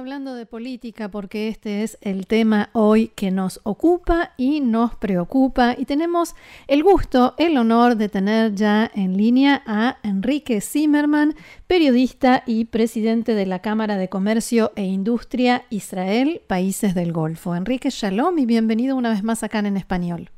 Hablando de política porque este es el tema hoy que nos ocupa y nos preocupa y tenemos el gusto, el honor de tener ya en línea a Enrique Zimmerman, periodista y presidente de la Cámara de Comercio e Industria Israel, Países del Golfo. Enrique, shalom y bienvenido una vez más acá en español.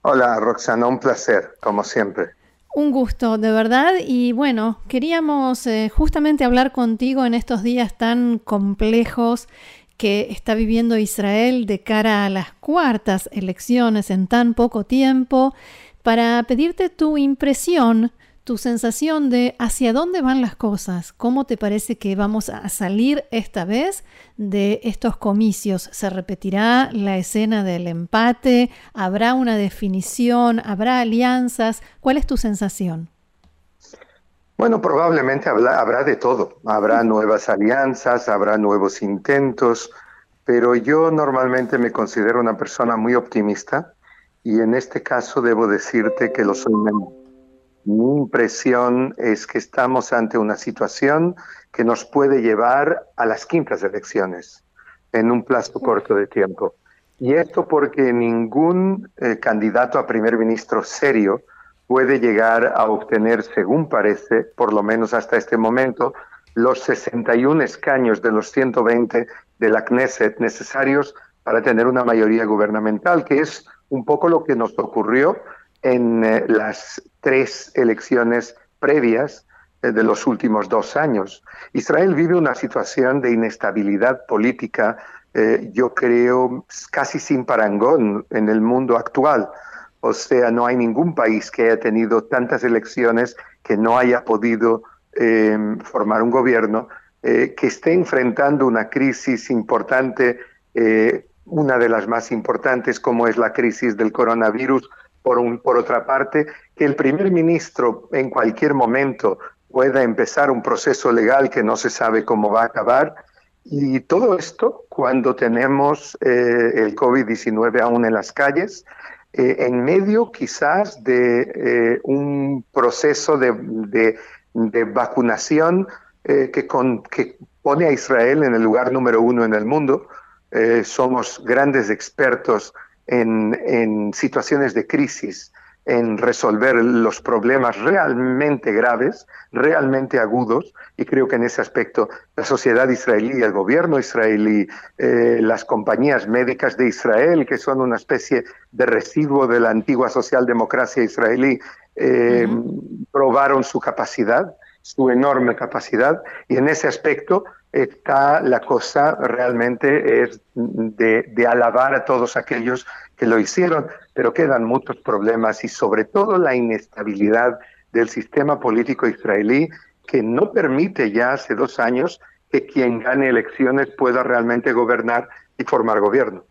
Hola Roxana, un placer, como siempre. Un gusto, de verdad. Y bueno, queríamos eh, justamente hablar contigo en estos días tan complejos que está viviendo Israel de cara a las cuartas elecciones en tan poco tiempo, para pedirte tu impresión tu sensación de hacia dónde van las cosas, cómo te parece que vamos a salir esta vez de estos comicios. ¿Se repetirá la escena del empate? ¿Habrá una definición? ¿Habrá alianzas? ¿Cuál es tu sensación? Bueno, probablemente habrá, de todo. Habrá nuevas alianzas, habrá nuevos intentos, pero yo normalmente me considero una persona muy optimista y en este caso debo decirte que lo soy menos mi impresión es que estamos ante una situación que nos puede llevar a las quintas elecciones en un plazo corto de tiempo. Y esto porque ningún eh, candidato a primer ministro serio puede llegar a obtener, según parece, por lo menos hasta este momento, los 61 escaños de los 120 de la Knesset necesarios para tener una mayoría gubernamental, que es un poco lo que nos ocurrió en eh, las tres elecciones previas eh, de los últimos dos años. Israel vive una situación de inestabilidad política, eh, yo creo, casi sin parangón en el mundo actual. O sea, no hay ningún país que haya tenido tantas elecciones que no haya podido em, formar un gobierno, que esté enfrentando una crisis importante, una de las más importantes como es la crisis del coronavirus, por, un, por otra parte, que el primer ministro en cualquier momento pueda empezar un proceso legal que no se sabe cómo va a acabar. Y todo esto cuando tenemos eh, el COVID-19 aún en las calles, eh, en medio quizás de eh, un proceso de, de, vacunación que, con, que pone a Israel en el lugar número uno en el mundo. somos grandes expertos en, situaciones de crisis, en resolver los problemas realmente graves, realmente agudos, y creo que en ese aspecto la sociedad israelí, el gobierno israelí, eh, las compañías médicas de Israel, que son una especie de residuo de la antigua socialdemocracia israelí, eh, probaron su capacidad, su enorme capacidad, y en ese aspecto está la cosa realmente es de, alabar a todos aquellos que lo hicieron, pero quedan muchos problemas y sobre todo la inestabilidad del sistema político israelí que no permite ya hace dos años que quien gane elecciones pueda realmente gobernar y formar gobierno.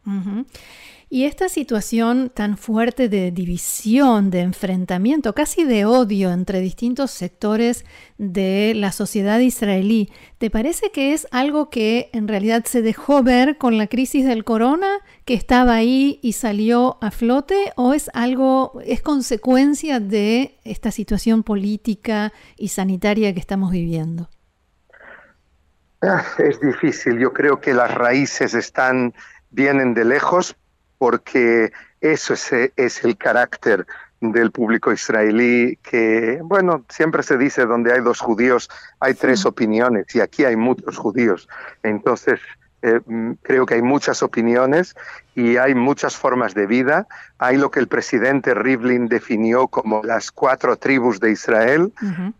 Y esta situación tan fuerte de división, de enfrentamiento, casi de odio entre distintos sectores de la sociedad israelí, ¿te parece que es algo que en realidad se dejó ver con la crisis del corona, que estaba ahí y salió a flote, o es algo, es consecuencia de esta situación política y sanitaria que estamos viviendo? Ah, es difícil, yo creo que las raíces están, vienen de lejos, porque eso es, es el carácter del público israelí que, bueno, siempre se dice donde hay dos judíos hay tres opiniones y aquí hay muchos judíos. Entonces, eh, mm, creo que hay muchas opiniones y hay muchas formas de vida. Hay lo que el presidente Rivlin definió como las cuatro tribus de Israel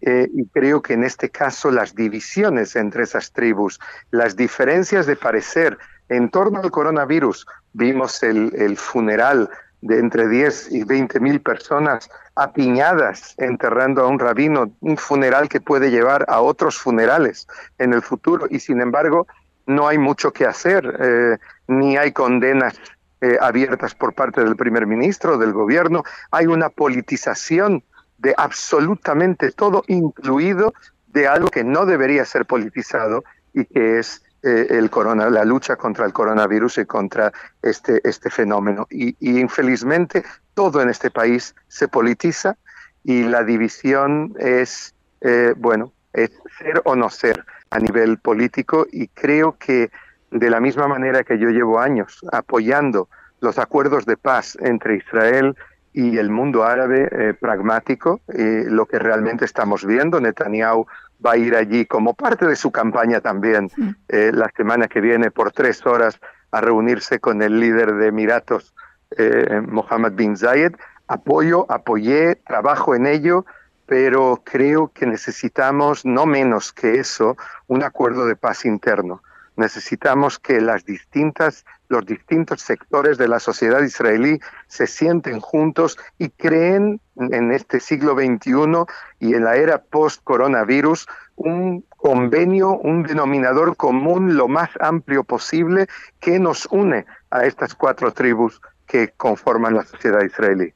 eh, y creo que en este caso las divisiones entre esas tribus, las diferencias de parecer en torno al coronavirus, vimos el, funeral de entre 10 y 20 mil personas apiñadas enterrando a un rabino, un funeral que puede llevar a otros funerales en el futuro. Y sin embargo no hay mucho que hacer, eh, ni hay condenas eh, abiertas por parte del primer ministro, del gobierno, hay una politización de absolutamente todo, incluido de algo que no debería ser politizado y que es eh, el corona, la lucha contra el coronavirus y contra este, este fenómeno. Y, infelizmente todo en este país se politiza y la división es, eh, bueno, es ser o no ser a nivel político y creo que de la misma manera que yo llevo años apoyando los acuerdos de paz entre Israel y el mundo árabe eh, pragmático, lo que realmente estamos viendo, Netanyahu va a ir allí como parte de su campaña también eh, la semana que viene por tres horas a reunirse con el líder de Emiratos, eh, Mohammed bin Zayed. Apoyo, apoyé, trabajo en ello, pero creo que necesitamos no menos que eso, un acuerdo de paz interno. Necesitamos que las distintas, los distintos sectores de la sociedad israelí se sienten juntos y creen en este siglo XXI y en la era post-coronavirus un convenio, un denominador común lo más amplio posible que nos une a estas cuatro tribus que conforman la sociedad israelí.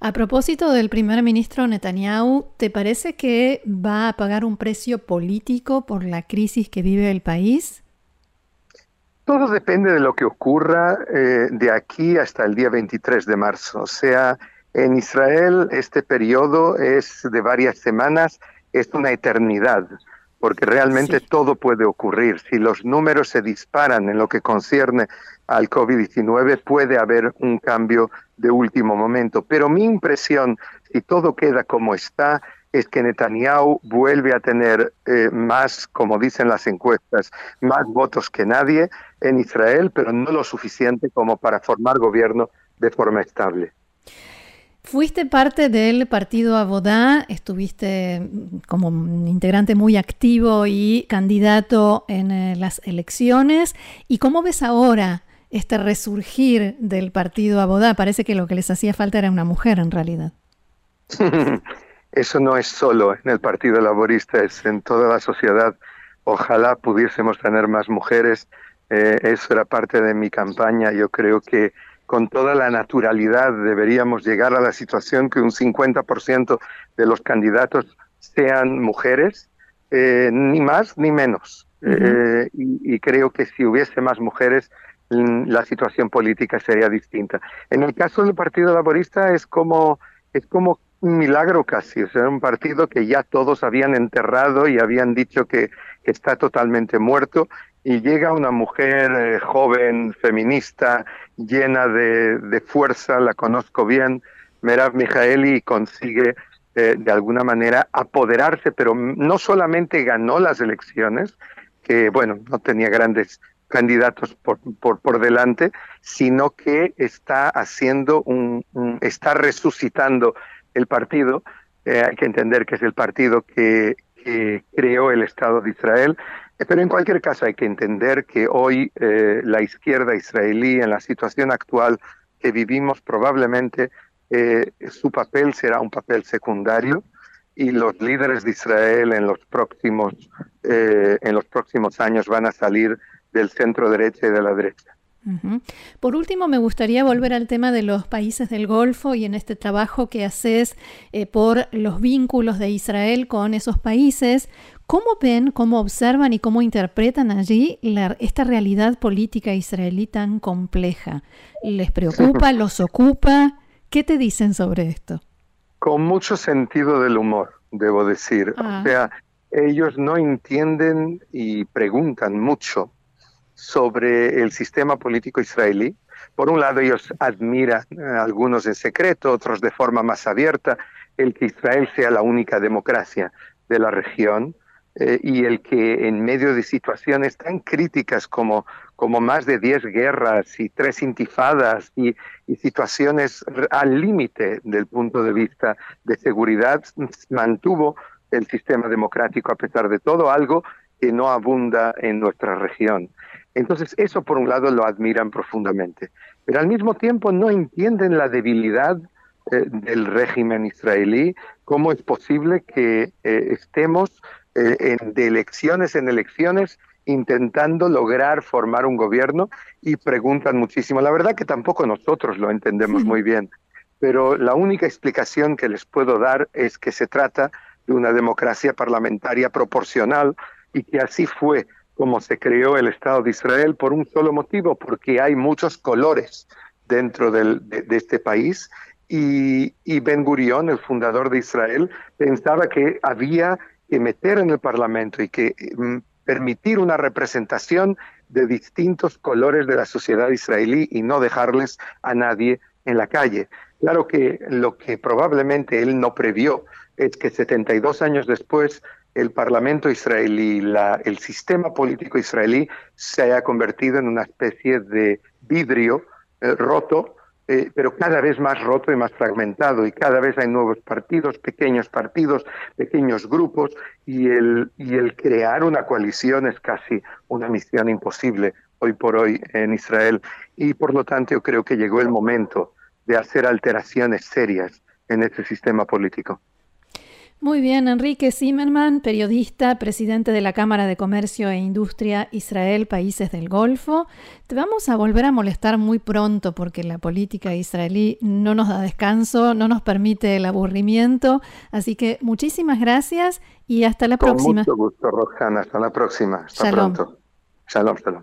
A propósito del primer ministro Netanyahu, ¿te parece que va a pagar un precio político por la crisis que vive el país? Todo depende de lo que ocurra eh, de aquí hasta el día 23 de marzo. O sea, en Israel este periodo es de varias semanas, es una eternidad, porque realmente todo puede ocurrir. Si los números se disparan en lo que concierne al COVID-19, puede haber un cambio de último momento. Pero mi impresión, si todo queda como está, es que Netanyahu vuelve a tener eh, más, como dicen las encuestas, más votos que nadie en Israel, pero no lo suficiente como para formar gobierno de forma estable. Fuiste parte del partido Abodá, estuviste mm, como integrante muy activo y candidato en eh, las elecciones. ¿Y cómo ves ahora este resurgir del partido Abodá? Parece que lo que les hacía falta era una mujer en realidad. Eso no es solo en el Partido Laborista, es en toda la sociedad. Ojalá pudiésemos tener más mujeres. Eh, eso era parte de mi campaña. Yo creo que con toda la naturalidad deberíamos llegar a la situación que un 50% de los candidatos sean mujeres, eh, ni más ni menos. Eh, y, y, creo que si hubiese más mujeres, la situación política sería distinta. En el caso del Partido Laborista es como, es como milagro casi, o sea, un partido que ya todos habían enterrado y habían dicho que, está totalmente muerto y llega una mujer eh, joven, feminista, llena de, fuerza, la conozco bien, Merav Mijaeli, y consigue eh, de alguna manera apoderarse, pero no solamente ganó las elecciones, que bueno, no tenía grandes candidatos por, por, por delante, sino que está haciendo un está resucitando el partido, eh, hay que entender que es el partido que, creó el Estado de Israel, eh, pero en cualquier caso hay que entender que hoy eh, la izquierda israelí en la situación actual que vivimos probablemente su papel será un papel secundario y los líderes de Israel en los próximos en los próximos años van a salir del centro derecha y de la derecha. Por último, me gustaría volver al tema de los países del Golfo y en este trabajo que haces eh, por los vínculos de Israel con esos países. ¿Cómo ven, cómo observan y cómo interpretan allí esta realidad política israelí tan compleja? ¿Les preocupa, los ocupa? ¿Qué te dicen sobre esto? Con mucho sentido del humor, debo decir. O ah. sea, ellos no entienden y preguntan mucho sobre el sistema político israelí. Por un lado, ellos admiran, algunos en secreto, otros de forma más abierta, el que Israel sea la única democracia de la región eh, y el que en medio de situaciones tan críticas como, como más de 10 guerras y tres intifadas y, y situaciones al límite del punto de vista de seguridad, mantuvo el sistema democrático a pesar de todo, algo que no abunda en nuestra región. Entonces, eso por un lado lo admiran profundamente, pero al mismo tiempo no entienden la debilidad eh, del régimen israelí, cómo es posible que eh, estemos eh, de elecciones en elecciones intentando lograr formar un gobierno y preguntan muchísimo. La verdad que tampoco nosotros lo entendemos muy bien, pero la única explicación que les puedo dar es que se trata de una democracia parlamentaria proporcional y que así fue como se creó el Estado de Israel por un solo motivo, porque hay muchos colores dentro de, este país y, Ben Gurion, el fundador de Israel, pensaba que había que meter en el Parlamento y que mm, permitir una representación de distintos colores de la sociedad israelí y no dejarles a nadie en la calle. Claro que lo que probablemente él no previó es que 72 años después el Parlamento israelí, la, el sistema político israelí se haya convertido en una especie de vidrio eh, roto, eh, pero cada vez más roto y más fragmentado, y cada vez hay nuevos partidos, pequeños partidos, pequeños grupos, y el, y el crear una coalición es casi una misión imposible hoy por hoy en Israel. Y por lo tanto yo creo que llegó el momento de hacer alteraciones serias en este sistema político. Muy bien, Enrique Zimmerman, periodista, presidente de la Cámara de Comercio e Industria Israel, Países del Golfo. Te vamos a volver a molestar muy pronto porque la política israelí no nos da descanso, no nos permite el aburrimiento. Así que muchísimas gracias y hasta la próxima. Con mucho gusto, Roxana. Hasta la próxima. Hasta pronto. Shalom, shalom.